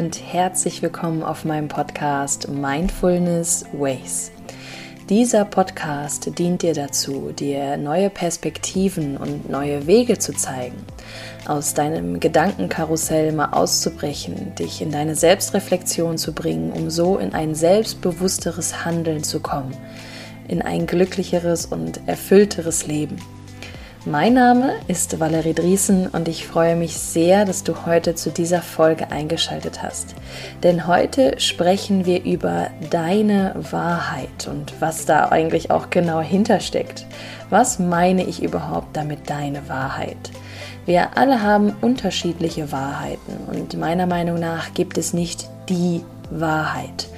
und herzlich willkommen auf meinem Podcast Mindfulness Ways. Dieser Podcast dient dir dazu, dir neue Perspektiven und neue Wege zu zeigen, aus deinem Gedankenkarussell mal auszubrechen, dich in deine Selbstreflexion zu bringen, um so in ein selbstbewussteres Handeln zu kommen, in ein glücklicheres und erfüllteres Leben. Mein Name ist Valerie Driesen und ich freue mich sehr, dass du heute zu dieser Folge eingeschaltet hast. Denn heute sprechen wir über deine Wahrheit und was da eigentlich auch genau hintersteckt. Was meine ich überhaupt damit deine Wahrheit? Wir alle haben unterschiedliche Wahrheiten und meiner Meinung nach gibt es nicht die Wahrheit.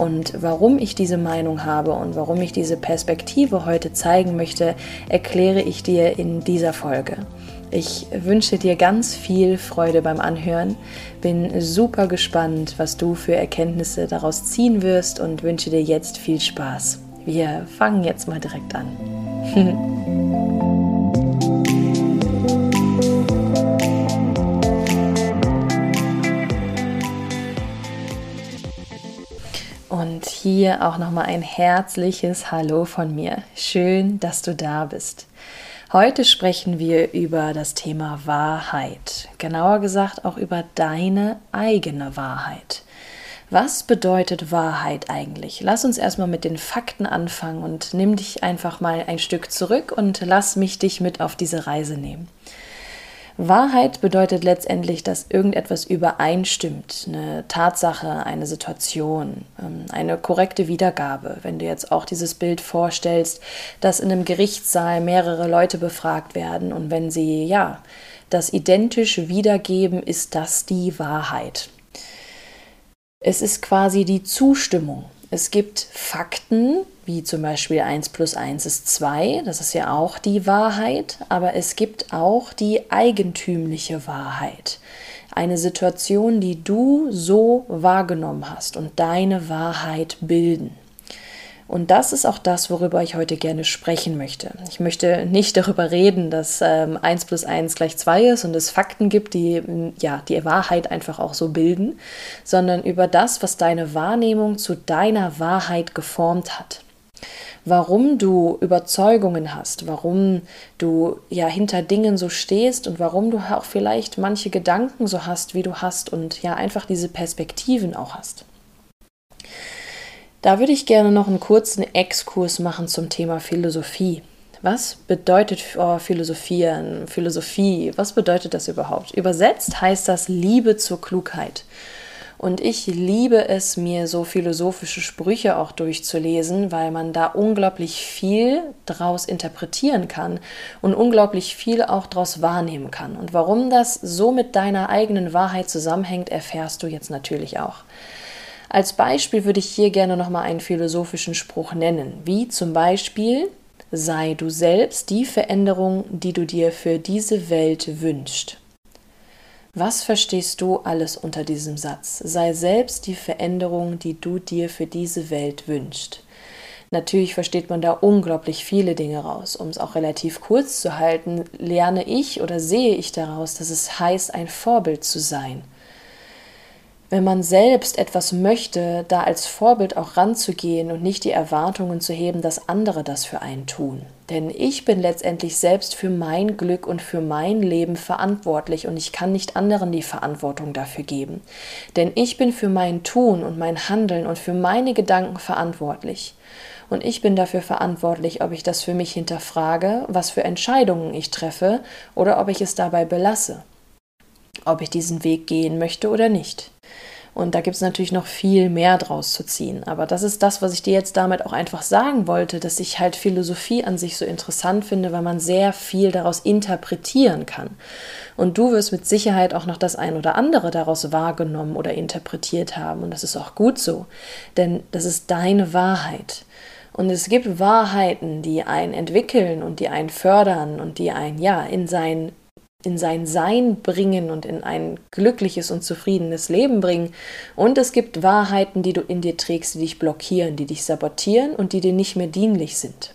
Und warum ich diese Meinung habe und warum ich diese Perspektive heute zeigen möchte, erkläre ich dir in dieser Folge. Ich wünsche dir ganz viel Freude beim Anhören, bin super gespannt, was du für Erkenntnisse daraus ziehen wirst und wünsche dir jetzt viel Spaß. Wir fangen jetzt mal direkt an. hier auch nochmal ein herzliches Hallo von mir. Schön, dass du da bist. Heute sprechen wir über das Thema Wahrheit. Genauer gesagt auch über deine eigene Wahrheit. Was bedeutet Wahrheit eigentlich? Lass uns erstmal mit den Fakten anfangen und nimm dich einfach mal ein Stück zurück und lass mich dich mit auf diese Reise nehmen. Wahrheit bedeutet letztendlich, dass irgendetwas übereinstimmt, eine Tatsache, eine Situation, ähm, eine korrekte Wiedergabe. Wenn du jetzt auch dieses Bild vorstellst, dass in einem Gerichtssaal mehrere Leute befragt werden und wenn sie ja das identisch wiedergeben, ist das die Wahrheit. Es ist quasi die Zustimmung. Es gibt Fakten, wie zum Beispiel 1 plus 1 ist 2, das ist ja auch die Wahrheit, aber es gibt auch die eigentümliche Wahrheit. Eine Situation, die du so wahrgenommen hast und deine Wahrheit bilden. Und das ist auch das, worüber ich heute gerne sprechen möchte. Ich möchte nicht darüber reden, dass ähm, 1 plus 1 gleich 2 ist und es Fakten gibt, die ja, die Wahrheit einfach auch so bilden, sondern über das, was deine Wahrnehmung zu deiner Wahrheit geformt hat warum du Überzeugungen hast, warum du ja hinter Dingen so stehst und warum du auch vielleicht manche Gedanken so hast, wie du hast und ja einfach diese Perspektiven auch hast. Da würde ich gerne noch einen kurzen Exkurs machen zum Thema Philosophie. Was bedeutet oh, Philosophieren, Philosophie? Was bedeutet das überhaupt? Übersetzt heißt das Liebe zur Klugheit. Und ich liebe es, mir so philosophische Sprüche auch durchzulesen, weil man da unglaublich viel draus interpretieren kann und unglaublich viel auch draus wahrnehmen kann. Und warum das so mit deiner eigenen Wahrheit zusammenhängt, erfährst du jetzt natürlich auch. Als Beispiel würde ich hier gerne nochmal einen philosophischen Spruch nennen, wie zum Beispiel sei du selbst die Veränderung, die du dir für diese Welt wünschst. Was verstehst du alles unter diesem Satz? Sei selbst die Veränderung, die du dir für diese Welt wünschst. Natürlich versteht man da unglaublich viele Dinge raus. Um es auch relativ kurz zu halten, lerne ich oder sehe ich daraus, dass es heißt, ein Vorbild zu sein wenn man selbst etwas möchte, da als Vorbild auch ranzugehen und nicht die Erwartungen zu heben, dass andere das für einen tun. Denn ich bin letztendlich selbst für mein Glück und für mein Leben verantwortlich und ich kann nicht anderen die Verantwortung dafür geben. Denn ich bin für mein Tun und mein Handeln und für meine Gedanken verantwortlich. Und ich bin dafür verantwortlich, ob ich das für mich hinterfrage, was für Entscheidungen ich treffe oder ob ich es dabei belasse. Ob ich diesen Weg gehen möchte oder nicht. Und da gibt es natürlich noch viel mehr draus zu ziehen. Aber das ist das, was ich dir jetzt damit auch einfach sagen wollte, dass ich halt Philosophie an sich so interessant finde, weil man sehr viel daraus interpretieren kann. Und du wirst mit Sicherheit auch noch das ein oder andere daraus wahrgenommen oder interpretiert haben. Und das ist auch gut so, denn das ist deine Wahrheit. Und es gibt Wahrheiten, die einen entwickeln und die einen fördern und die einen ja in sein in sein Sein bringen und in ein glückliches und zufriedenes Leben bringen. Und es gibt Wahrheiten, die du in dir trägst, die dich blockieren, die dich sabotieren und die dir nicht mehr dienlich sind.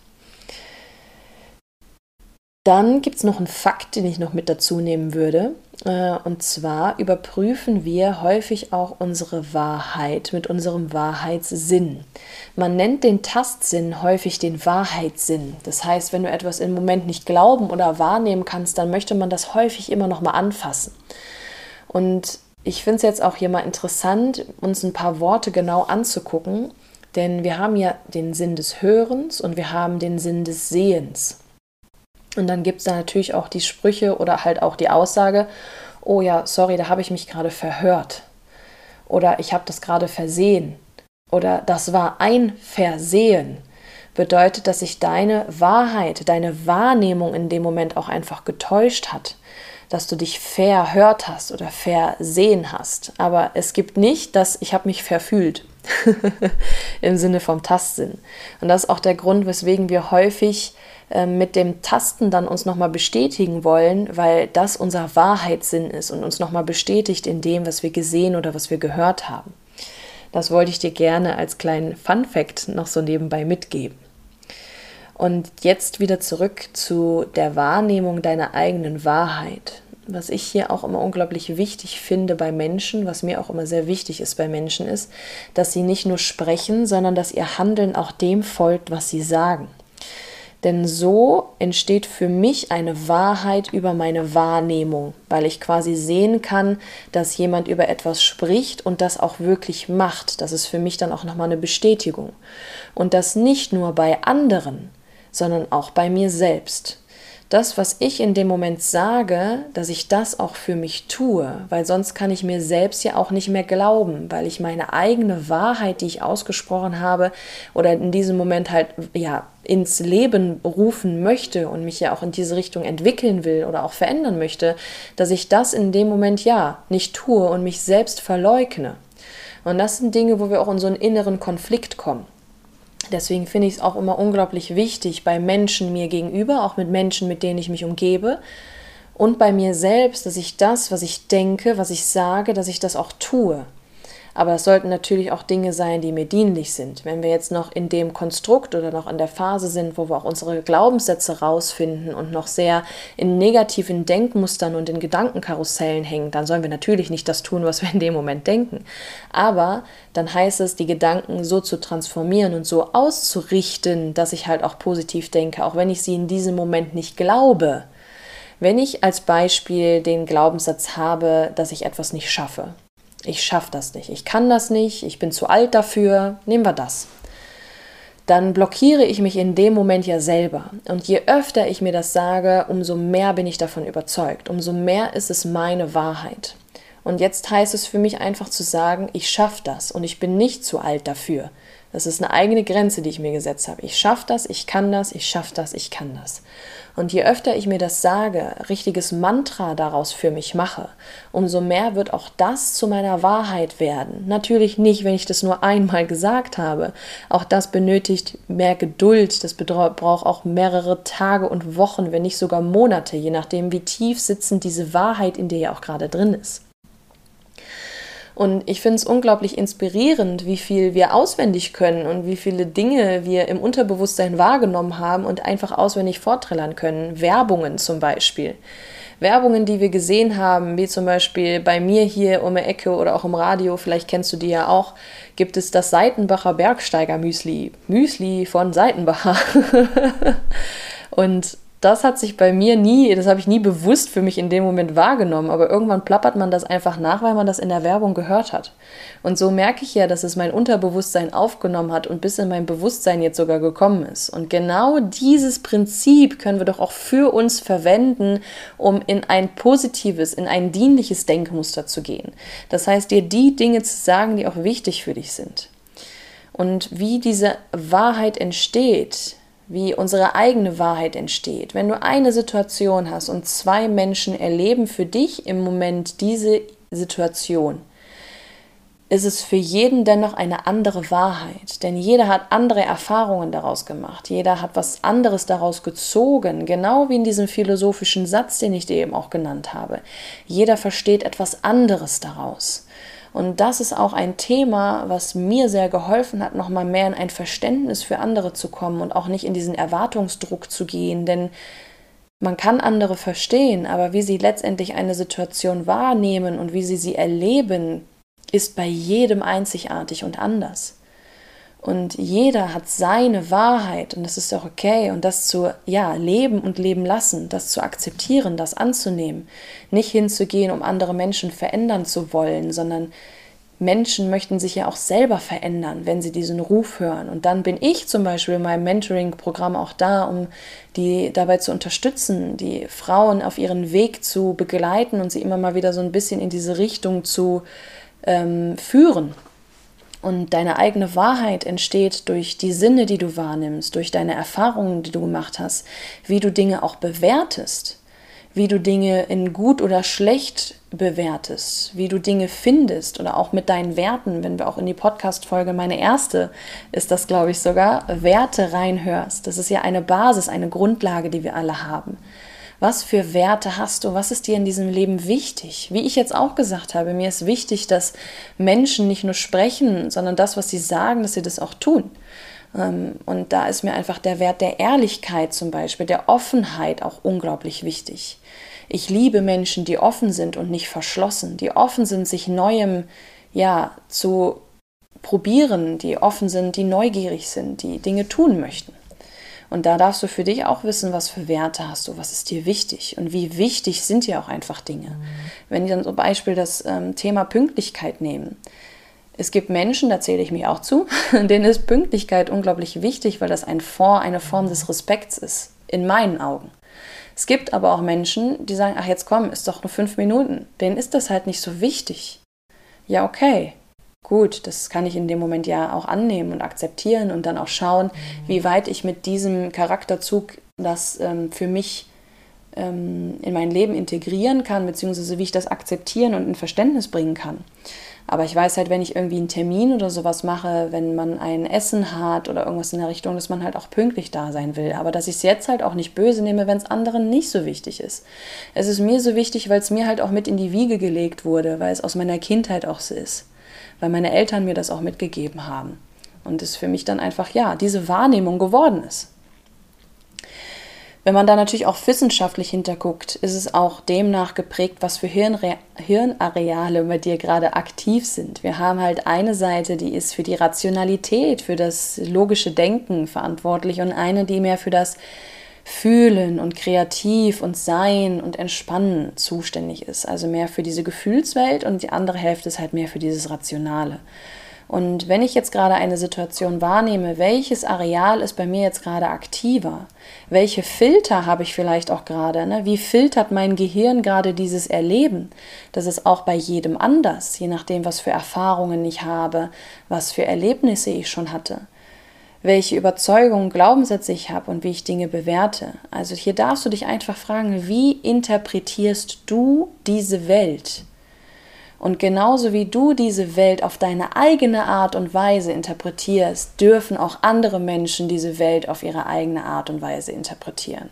Dann gibt es noch einen Fakt, den ich noch mit dazu nehmen würde. Äh, und zwar überprüfen wir häufig auch unsere Wahrheit mit unserem Wahrheitssinn. Man nennt den Tastsinn häufig den Wahrheitssinn. Das heißt, wenn du etwas im Moment nicht glauben oder wahrnehmen kannst, dann möchte man das häufig immer noch mal anfassen. Und ich finde es jetzt auch hier mal interessant, uns ein paar Worte genau anzugucken, denn wir haben ja den Sinn des Hörens und wir haben den Sinn des Sehens. Und dann gibt es da natürlich auch die Sprüche oder halt auch die Aussage, oh ja, sorry, da habe ich mich gerade verhört. Oder ich habe das gerade versehen. Oder das war ein Versehen. Bedeutet, dass sich deine Wahrheit, deine Wahrnehmung in dem Moment auch einfach getäuscht hat. Dass du dich verhört hast oder versehen hast. Aber es gibt nicht, dass ich habe mich verfühlt. Im Sinne vom Tastsinn. Und das ist auch der Grund, weswegen wir häufig ähm, mit dem Tasten dann uns nochmal bestätigen wollen, weil das unser Wahrheitssinn ist und uns nochmal bestätigt in dem, was wir gesehen oder was wir gehört haben. Das wollte ich dir gerne als kleinen Fun Fact noch so nebenbei mitgeben. Und jetzt wieder zurück zu der Wahrnehmung deiner eigenen Wahrheit. Was ich hier auch immer unglaublich wichtig finde bei Menschen, was mir auch immer sehr wichtig ist bei Menschen, ist, dass sie nicht nur sprechen, sondern dass ihr Handeln auch dem folgt, was sie sagen. Denn so entsteht für mich eine Wahrheit über meine Wahrnehmung, weil ich quasi sehen kann, dass jemand über etwas spricht und das auch wirklich macht. Das ist für mich dann auch nochmal eine Bestätigung. Und das nicht nur bei anderen, sondern auch bei mir selbst das, was ich in dem Moment sage, dass ich das auch für mich tue, weil sonst kann ich mir selbst ja auch nicht mehr glauben, weil ich meine eigene Wahrheit, die ich ausgesprochen habe oder in diesem Moment halt ja ins Leben rufen möchte und mich ja auch in diese Richtung entwickeln will oder auch verändern möchte, dass ich das in dem Moment ja nicht tue und mich selbst verleugne. Und das sind Dinge, wo wir auch in so einen inneren Konflikt kommen. Deswegen finde ich es auch immer unglaublich wichtig, bei Menschen mir gegenüber, auch mit Menschen, mit denen ich mich umgebe, und bei mir selbst, dass ich das, was ich denke, was ich sage, dass ich das auch tue. Aber es sollten natürlich auch Dinge sein, die mir dienlich sind. Wenn wir jetzt noch in dem Konstrukt oder noch in der Phase sind, wo wir auch unsere Glaubenssätze rausfinden und noch sehr in negativen Denkmustern und in Gedankenkarussellen hängen, dann sollen wir natürlich nicht das tun, was wir in dem Moment denken. Aber dann heißt es, die Gedanken so zu transformieren und so auszurichten, dass ich halt auch positiv denke, auch wenn ich sie in diesem Moment nicht glaube. Wenn ich als Beispiel den Glaubenssatz habe, dass ich etwas nicht schaffe, ich schaffe das nicht, ich kann das nicht, ich bin zu alt dafür, nehmen wir das. Dann blockiere ich mich in dem Moment ja selber. Und je öfter ich mir das sage, umso mehr bin ich davon überzeugt, umso mehr ist es meine Wahrheit. Und jetzt heißt es für mich einfach zu sagen, ich schaffe das und ich bin nicht zu alt dafür. Das ist eine eigene Grenze, die ich mir gesetzt habe. Ich schaffe das, ich kann das, ich schaffe das, ich kann das. Und je öfter ich mir das sage, richtiges Mantra daraus für mich mache, umso mehr wird auch das zu meiner Wahrheit werden. Natürlich nicht, wenn ich das nur einmal gesagt habe. Auch das benötigt mehr Geduld. Das braucht auch mehrere Tage und Wochen, wenn nicht sogar Monate, je nachdem, wie tief sitzend diese Wahrheit in dir ja auch gerade drin ist. Und ich finde es unglaublich inspirierend, wie viel wir auswendig können und wie viele Dinge wir im Unterbewusstsein wahrgenommen haben und einfach auswendig vorträllern können. Werbungen zum Beispiel. Werbungen, die wir gesehen haben, wie zum Beispiel bei mir hier um die Ecke oder auch im Radio, vielleicht kennst du die ja auch, gibt es das Seitenbacher Bergsteiger Müsli. Müsli von Seitenbacher. und das hat sich bei mir nie, das habe ich nie bewusst für mich in dem Moment wahrgenommen, aber irgendwann plappert man das einfach nach, weil man das in der Werbung gehört hat. Und so merke ich ja, dass es mein Unterbewusstsein aufgenommen hat und bis in mein Bewusstsein jetzt sogar gekommen ist. Und genau dieses Prinzip können wir doch auch für uns verwenden, um in ein positives, in ein dienliches Denkmuster zu gehen. Das heißt, dir die Dinge zu sagen, die auch wichtig für dich sind. Und wie diese Wahrheit entsteht, wie unsere eigene Wahrheit entsteht. Wenn du eine Situation hast und zwei Menschen erleben für dich im Moment diese Situation, ist es für jeden dennoch eine andere Wahrheit. Denn jeder hat andere Erfahrungen daraus gemacht. Jeder hat was anderes daraus gezogen. Genau wie in diesem philosophischen Satz, den ich dir eben auch genannt habe. Jeder versteht etwas anderes daraus. Und das ist auch ein Thema, was mir sehr geholfen hat, nochmal mehr in ein Verständnis für andere zu kommen und auch nicht in diesen Erwartungsdruck zu gehen. Denn Man kann andere verstehen, aber wie sie letztendlich eine Situation wahrnehmen und wie sie sie erleben, ist bei jedem einzigartig und anders. Und jeder hat seine Wahrheit und das ist auch okay. Und das zu, ja, leben und leben lassen, das zu akzeptieren, das anzunehmen. Nicht hinzugehen, um andere Menschen verändern zu wollen, sondern Menschen möchten sich ja auch selber verändern, wenn sie diesen Ruf hören. Und dann bin ich zum Beispiel in meinem Mentoring-Programm auch da, um die dabei zu unterstützen, die Frauen auf ihren Weg zu begleiten und sie immer mal wieder so ein bisschen in diese Richtung zu ähm, führen. Und deine eigene Wahrheit entsteht durch die Sinne, die du wahrnimmst, durch deine Erfahrungen, die du gemacht hast, wie du Dinge auch bewertest, wie du Dinge in gut oder schlecht bewertest, wie du Dinge findest oder auch mit deinen Werten, wenn wir auch in die Podcast-Folge, meine erste ist das, glaube ich sogar, Werte reinhörst. Das ist ja eine Basis, eine Grundlage, die wir alle haben. Was für Werte hast du? Was ist dir in diesem Leben wichtig? Wie ich jetzt auch gesagt habe, mir ist wichtig, dass Menschen nicht nur sprechen, sondern das, was sie sagen, dass sie das auch tun. Ähm, und da ist mir einfach der Wert der Ehrlichkeit zum Beispiel, der Offenheit auch unglaublich wichtig. Ich liebe Menschen, die offen sind und nicht verschlossen, die offen sind, sich Neuem ja zu probieren, die offen sind, die neugierig sind, die Dinge tun möchten. Und da darfst du für dich auch wissen, was für Werte hast du, was ist dir wichtig und wie wichtig sind dir auch einfach Dinge. Mhm. Wenn wir dann zum Beispiel das ähm, Thema Pünktlichkeit nehmen. Es gibt Menschen, da zähle ich mich auch zu, denen ist Pünktlichkeit unglaublich wichtig, weil das ein Form, eine Form des Respekts ist, in meinen Augen. Es gibt aber auch Menschen, die sagen, ach jetzt komm, ist doch nur fünf Minuten. Denen ist das halt nicht so wichtig. Ja, okay, gut, das kann ich in dem Moment ja auch annehmen und akzeptieren und dann auch schauen, wie weit ich mit diesem Charakterzug das ähm, für mich ähm, in mein Leben integrieren kann, beziehungsweise wie ich das akzeptieren und in Verständnis bringen kann. Aber ich weiß halt, wenn ich irgendwie einen Termin oder sowas mache, wenn man ein Essen hat oder irgendwas in der Richtung, dass man halt auch pünktlich da sein will. Aber dass ich es jetzt halt auch nicht böse nehme, wenn es anderen nicht so wichtig ist. Es ist mir so wichtig, weil es mir halt auch mit in die Wiege gelegt wurde, weil es aus meiner Kindheit auch so ist weil meine Eltern mir das auch mitgegeben haben. Und es für mich dann einfach, ja, diese Wahrnehmung geworden ist. Wenn man da natürlich auch wissenschaftlich hinterguckt, ist es auch demnach geprägt, was für Hirnre Hirnareale bei dir gerade aktiv sind. Wir haben halt eine Seite, die ist für die Rationalität, für das logische Denken verantwortlich und eine, die mehr für das Fühlen und kreativ und Sein und Entspannen zuständig ist. Also mehr für diese Gefühlswelt und die andere Hälfte ist halt mehr für dieses Rationale. Und wenn ich jetzt gerade eine Situation wahrnehme, welches Areal ist bei mir jetzt gerade aktiver? Welche Filter habe ich vielleicht auch gerade? Ne? Wie filtert mein Gehirn gerade dieses Erleben? Das ist auch bei jedem anders, je nachdem, was für Erfahrungen ich habe, was für Erlebnisse ich schon hatte welche Überzeugungen, Glaubenssätze ich habe und wie ich Dinge bewerte. Also hier darfst du dich einfach fragen, wie interpretierst du diese Welt? Und genauso wie du diese Welt auf deine eigene Art und Weise interpretierst, dürfen auch andere Menschen diese Welt auf ihre eigene Art und Weise interpretieren.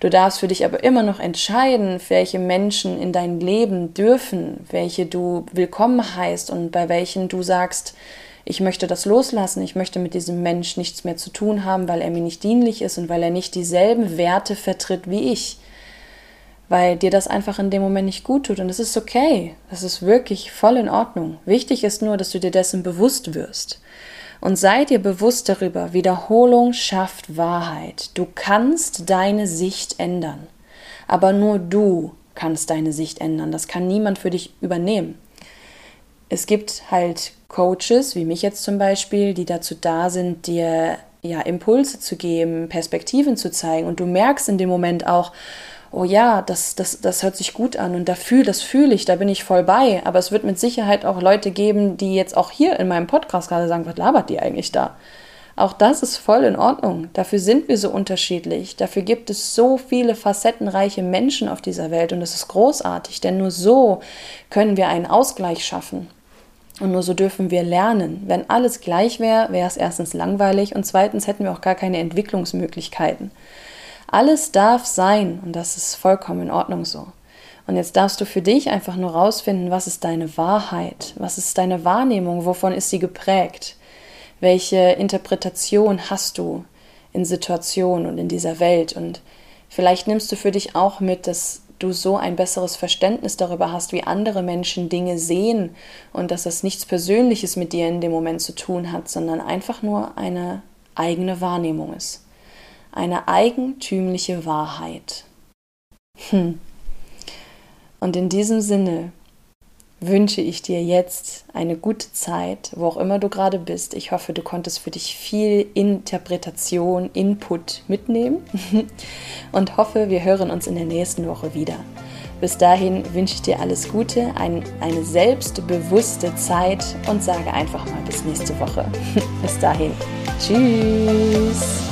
Du darfst für dich aber immer noch entscheiden, welche Menschen in dein Leben dürfen, welche du willkommen heißt und bei welchen du sagst, ich möchte das loslassen, ich möchte mit diesem Mensch nichts mehr zu tun haben, weil er mir nicht dienlich ist und weil er nicht dieselben Werte vertritt wie ich. Weil dir das einfach in dem Moment nicht gut tut. Und das ist okay. Das ist wirklich voll in Ordnung. Wichtig ist nur, dass du dir dessen bewusst wirst. Und sei dir bewusst darüber, Wiederholung schafft Wahrheit. Du kannst deine Sicht ändern. Aber nur du kannst deine Sicht ändern. Das kann niemand für dich übernehmen. Es gibt halt Coaches, wie mich jetzt zum Beispiel, die dazu da sind, dir ja Impulse zu geben, Perspektiven zu zeigen. Und du merkst in dem Moment auch, oh ja, das, das, das hört sich gut an und da fühl, das fühle ich, da bin ich voll bei. Aber es wird mit Sicherheit auch Leute geben, die jetzt auch hier in meinem Podcast gerade sagen, was labert die eigentlich da? Auch das ist voll in Ordnung. Dafür sind wir so unterschiedlich. Dafür gibt es so viele facettenreiche Menschen auf dieser Welt und das ist großartig, denn nur so können wir einen Ausgleich schaffen. Und nur so dürfen wir lernen. Wenn alles gleich wäre, wäre es erstens langweilig und zweitens hätten wir auch gar keine Entwicklungsmöglichkeiten. Alles darf sein und das ist vollkommen in Ordnung so. Und jetzt darfst du für dich einfach nur rausfinden, was ist deine Wahrheit, was ist deine Wahrnehmung, wovon ist sie geprägt, welche Interpretation hast du in Situationen und in dieser Welt und Vielleicht nimmst du für dich auch mit, dass du so ein besseres Verständnis darüber hast, wie andere Menschen Dinge sehen und dass das nichts Persönliches mit dir in dem Moment zu tun hat, sondern einfach nur eine eigene Wahrnehmung ist. Eine eigentümliche Wahrheit. Hm. Und in diesem Sinne wünsche ich dir jetzt eine gute Zeit, wo auch immer du gerade bist. Ich hoffe, du konntest für dich viel Interpretation, Input mitnehmen und hoffe, wir hören uns in der nächsten Woche wieder. Bis dahin wünsche ich dir alles Gute, ein, eine selbstbewusste Zeit und sage einfach mal bis nächste Woche. bis dahin. Tschüss.